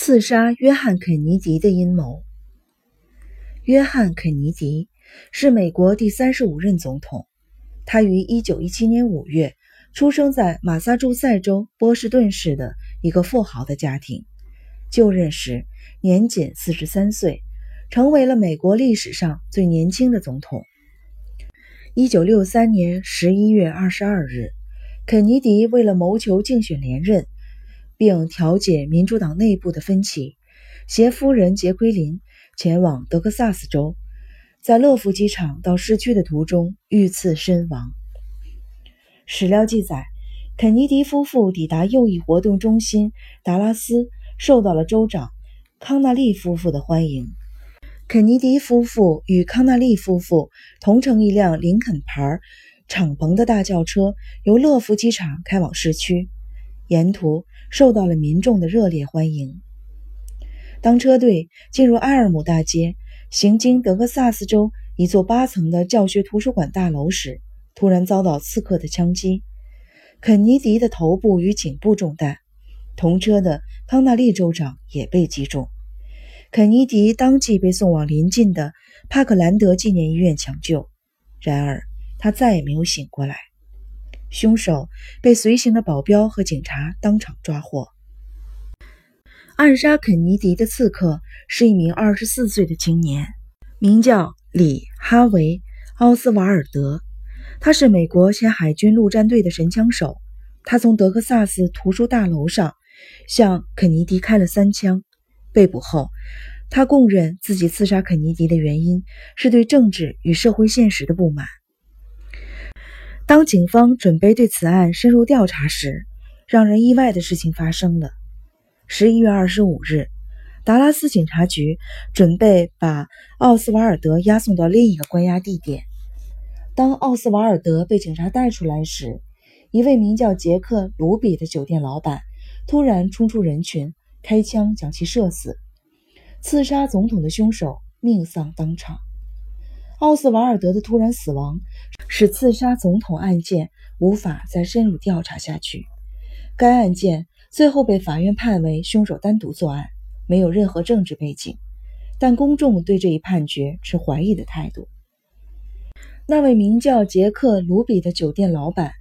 刺杀约翰·肯尼迪的阴谋。约翰·肯尼迪是美国第三十五任总统。他于一九一七年五月出生在马萨诸塞州波士顿市的一个富豪的家庭。就任时年仅四十三岁，成为了美国历史上最年轻的总统。一九六三年十一月二十二日，肯尼迪为了谋求竞选连任。并调解民主党内部的分歧，携夫人杰奎琳前往德克萨斯州，在乐福机场到市区的途中遇刺身亡。史料记载，肯尼迪夫妇抵达右翼活动中心达拉斯，受到了州长康纳利夫妇的欢迎。肯尼迪夫妇与康纳利夫妇同乘一辆林肯牌敞篷的大轿车，由乐福机场开往市区。沿途受到了民众的热烈欢迎。当车队进入埃尔姆大街，行经德克萨斯州一座八层的教学图书馆大楼时，突然遭到刺客的枪击，肯尼迪的头部与颈部中弹。同车的康纳利州长也被击中，肯尼迪当即被送往邻近的帕克兰德纪念医院抢救，然而他再也没有醒过来。凶手被随行的保镖和警察当场抓获。暗杀肯尼迪的刺客是一名二十四岁的青年，名叫李哈维·奥斯瓦尔德。他是美国前海军陆战队的神枪手。他从德克萨斯图书大楼上向肯尼迪开了三枪。被捕后，他供认自己刺杀肯尼迪的原因是对政治与社会现实的不满。当警方准备对此案深入调查时，让人意外的事情发生了。十一月二十五日，达拉斯警察局准备把奥斯瓦尔德押送到另一个关押地点。当奥斯瓦尔德被警察带出来时，一位名叫杰克·卢比的酒店老板突然冲出人群，开枪将其射死。刺杀总统的凶手命丧当场。奥斯瓦尔德的突然死亡使刺杀总统案件无法再深入调查下去。该案件最后被法院判为凶手单独作案，没有任何政治背景。但公众对这一判决持怀疑的态度。那位名叫杰克·卢比的酒店老板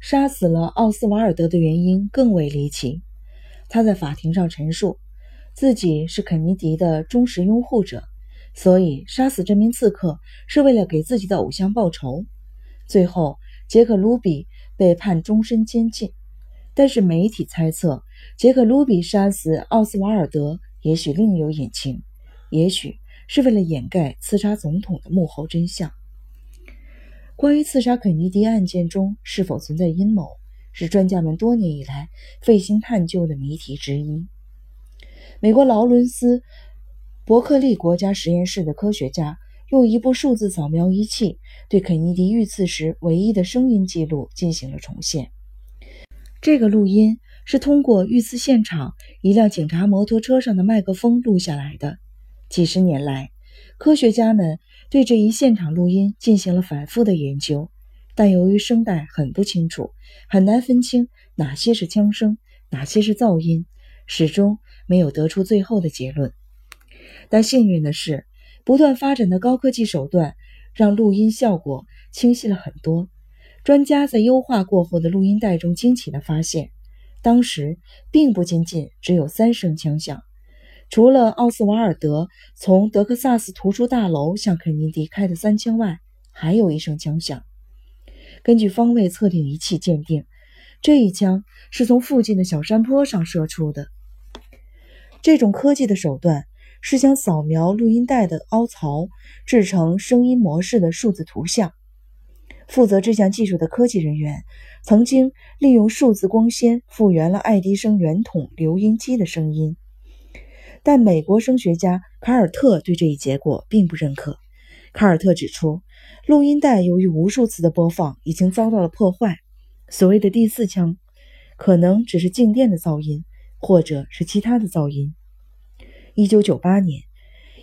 杀死了奥斯瓦尔德的原因更为离奇。他在法庭上陈述，自己是肯尼迪的忠实拥护者。所以，杀死这名刺客是为了给自己的偶像报仇。最后，杰克·卢比被判终身监禁。但是，媒体猜测，杰克·卢比杀死奥斯瓦尔德也许另有隐情，也许是为了掩盖刺杀总统的幕后真相。关于刺杀肯尼迪案件中是否存在阴谋，是专家们多年以来费心探究的谜题之一。美国劳伦斯。伯克利国家实验室的科学家用一部数字扫描仪器对肯尼迪遇刺时唯一的声音记录进行了重现。这个录音是通过遇刺现场一辆警察摩托车上的麦克风录下来的。几十年来，科学家们对这一现场录音进行了反复的研究，但由于声带很不清楚，很难分清哪些是枪声，哪些是噪音，始终没有得出最后的结论。但幸运的是，不断发展的高科技手段让录音效果清晰了很多。专家在优化过后的录音带中惊奇地发现，当时并不仅仅只有三声枪响，除了奥斯瓦尔德从德克萨斯图书大楼向肯尼迪开的三枪外，还有一声枪响。根据方位测定仪器鉴定，这一枪是从附近的小山坡上射出的。这种科技的手段。是将扫描录音带的凹槽制成声音模式的数字图像。负责这项技术的科技人员曾经利用数字光纤复原了爱迪生圆筒留音机的声音，但美国声学家卡尔特对这一结果并不认可。卡尔特指出，录音带由于无数次的播放已经遭到了破坏，所谓的第四枪可能只是静电的噪音，或者是其他的噪音。一九九八年，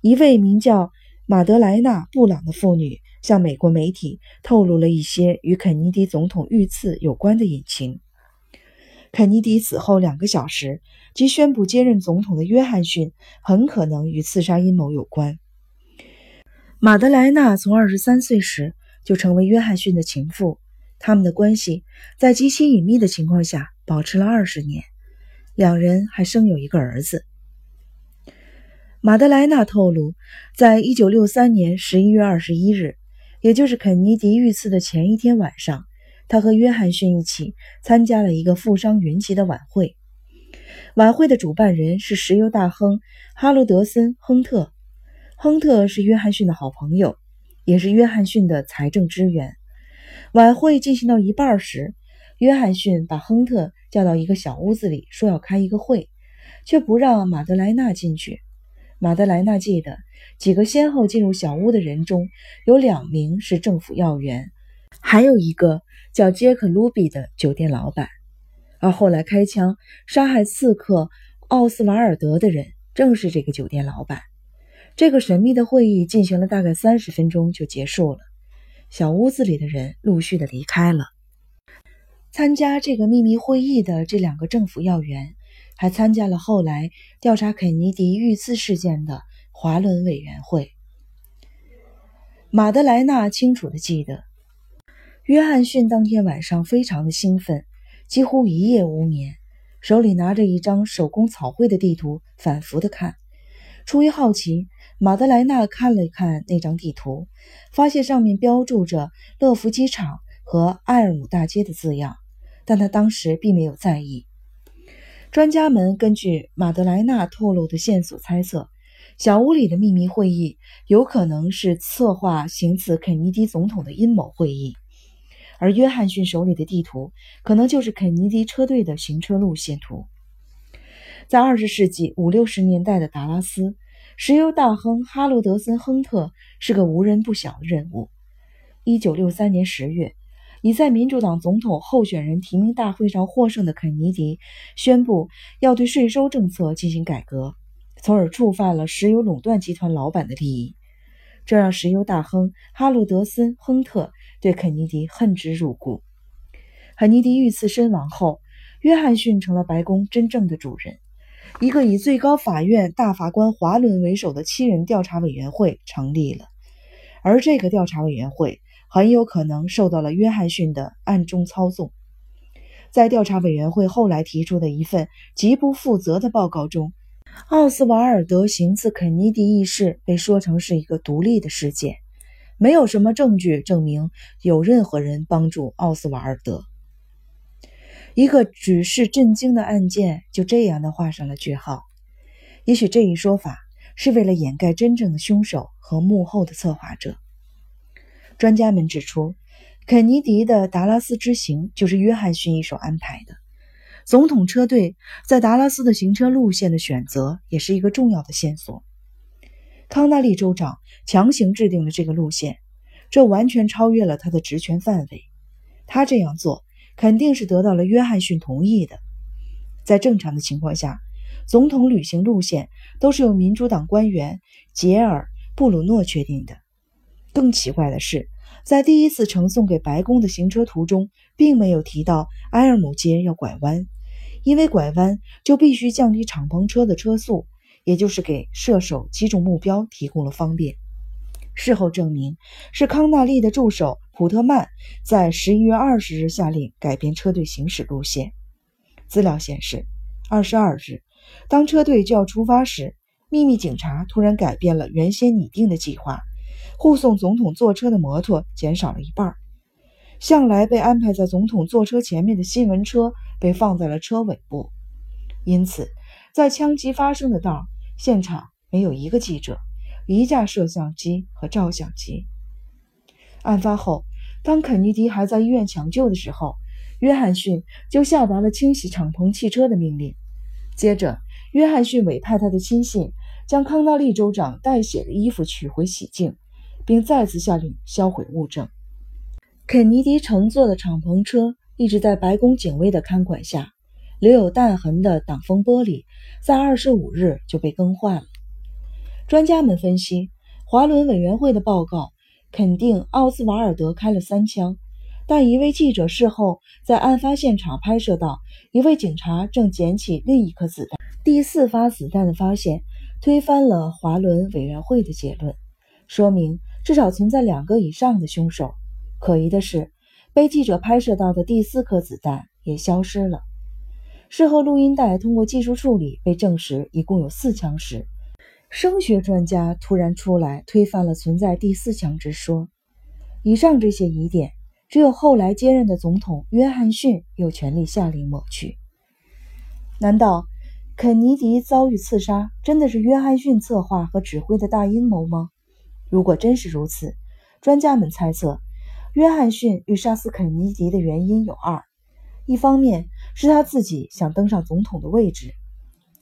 一位名叫马德莱娜·布朗的妇女向美国媒体透露了一些与肯尼迪总统遇刺有关的隐情。肯尼迪死后两个小时即宣布接任总统的约翰逊很可能与刺杀阴谋有关。马德莱娜从二十三岁时就成为约翰逊的情妇，他们的关系在极其隐秘的情况下保持了二十年，两人还生有一个儿子。马德莱娜透露，在一九六三年十一月二十一日，也就是肯尼迪遇刺的前一天晚上，他和约翰逊一起参加了一个富商云集的晚会。晚会的主办人是石油大亨哈罗德森·亨特。亨特是约翰逊的好朋友，也是约翰逊的财政支援。晚会进行到一半时，约翰逊把亨特叫到一个小屋子里，说要开一个会，却不让马德莱娜进去。马德莱娜记得，几个先后进入小屋的人中有两名是政府要员，还有一个叫杰克·卢比的酒店老板。而后来开枪杀害刺客奥斯瓦尔德的人正是这个酒店老板。这个神秘的会议进行了大概三十分钟就结束了，小屋子里的人陆续的离开了。参加这个秘密会议的这两个政府要员。还参加了后来调查肯尼迪遇刺事件的华伦委员会。马德莱娜清楚地记得，约翰逊当天晚上非常的兴奋，几乎一夜无眠，手里拿着一张手工草绘的地图，反复的看。出于好奇，马德莱娜看了看那张地图，发现上面标注着乐福机场和埃尔姆大街的字样，但他当时并没有在意。专家们根据马德莱娜透露的线索猜测，小屋里的秘密会议有可能是策划行刺肯尼迪总统的阴谋会议，而约翰逊手里的地图可能就是肯尼迪车队的行车路线图。在二十世纪五六十年代的达拉斯，石油大亨哈罗德森·亨特是个无人不晓的人物。一九六三年十月。已在民主党总统候选人提名大会上获胜的肯尼迪宣布要对税收政策进行改革，从而触犯了石油垄断集团老板的利益，这让石油大亨哈罗德森·亨特对肯尼迪恨之入骨。肯尼迪遇刺身亡后，约翰逊成了白宫真正的主人。一个以最高法院大法官华伦为首的七人调查委员会成立了，而这个调查委员会。很有可能受到了约翰逊的暗中操纵。在调查委员会后来提出的一份极不负责的报告中，奥斯瓦尔德行刺肯尼迪一事被说成是一个独立的事件，没有什么证据证明有任何人帮助奥斯瓦尔德。一个举世震惊的案件就这样的画上了句号。也许这一说法是为了掩盖真正的凶手和幕后的策划者。专家们指出，肯尼迪的达拉斯之行就是约翰逊一手安排的。总统车队在达拉斯的行车路线的选择也是一个重要的线索。康纳利州长强行制定了这个路线，这完全超越了他的职权范围。他这样做肯定是得到了约翰逊同意的。在正常的情况下，总统旅行路线都是由民主党官员杰尔·布鲁诺确定的。更奇怪的是，在第一次呈送给白宫的行车图中，并没有提到埃尔姆街要拐弯，因为拐弯就必须降低敞篷车的车速，也就是给射手击中目标提供了方便。事后证明，是康纳利的助手普特曼在十一月二十日下令改变车队行驶路线。资料显示，二十二日，当车队就要出发时，秘密警察突然改变了原先拟定的计划。护送总统坐车的摩托减少了一半，向来被安排在总统坐车前面的新闻车被放在了车尾部。因此，在枪击发生的道现场没有一个记者、一架摄像机和照相机。案发后，当肯尼迪还在医院抢救的时候，约翰逊就下达了清洗敞篷汽车的命令。接着，约翰逊委派他的亲信将康纳利州长带血的衣服取回洗净。并再次下令销毁物证。肯尼迪乘坐的敞篷车一直在白宫警卫的看管下，留有弹痕的挡风玻璃在二十五日就被更换了。专家们分析，华伦委员会的报告肯定奥斯瓦尔德开了三枪，但一位记者事后在案发现场拍摄到一位警察正捡起另一颗子弹。第四发子弹的发现推翻了华伦委员会的结论，说明至少存在两个以上的凶手。可疑的是，被记者拍摄到的第四颗子弹也消失了。事后录音带通过技术处理被证实一共有四枪时，声学专家突然出来推翻了存在第四枪之说。以上这些疑点，只有后来接任的总统约翰逊有权利下令抹去。难道肯尼迪遭遇刺杀真的是约翰逊策划和指挥的大阴谋吗？如果真是如此，专家们猜测，约翰逊欲杀死肯尼迪的原因有二：一方面是他自己想登上总统的位置，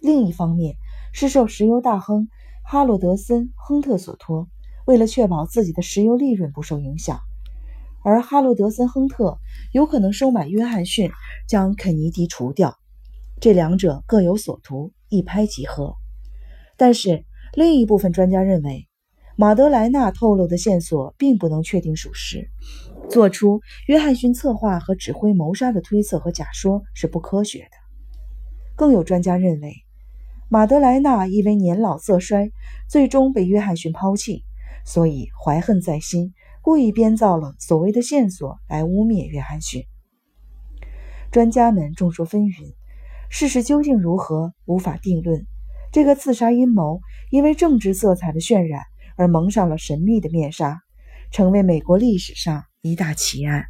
另一方面是受石油大亨哈罗德森·亨特所托。为了确保自己的石油利润不受影响，而哈罗德森·亨特有可能收买约翰逊将肯尼迪除掉，这两者各有所图，一拍即合。但是另一部分专家认为，马德莱纳透露的线索并不能确定属实，做出约翰逊策划和指挥谋杀的推测和假说是不科学的。更有专家认为，马德莱纳因为年老色衰，最终被约翰逊抛弃。所以怀恨在心，故意编造了所谓的线索来污蔑约翰逊。专家们众说纷纭，事实究竟如何无法定论。这个刺杀阴谋因为政治色彩的渲染而蒙上了神秘的面纱，成为美国历史上一大奇案。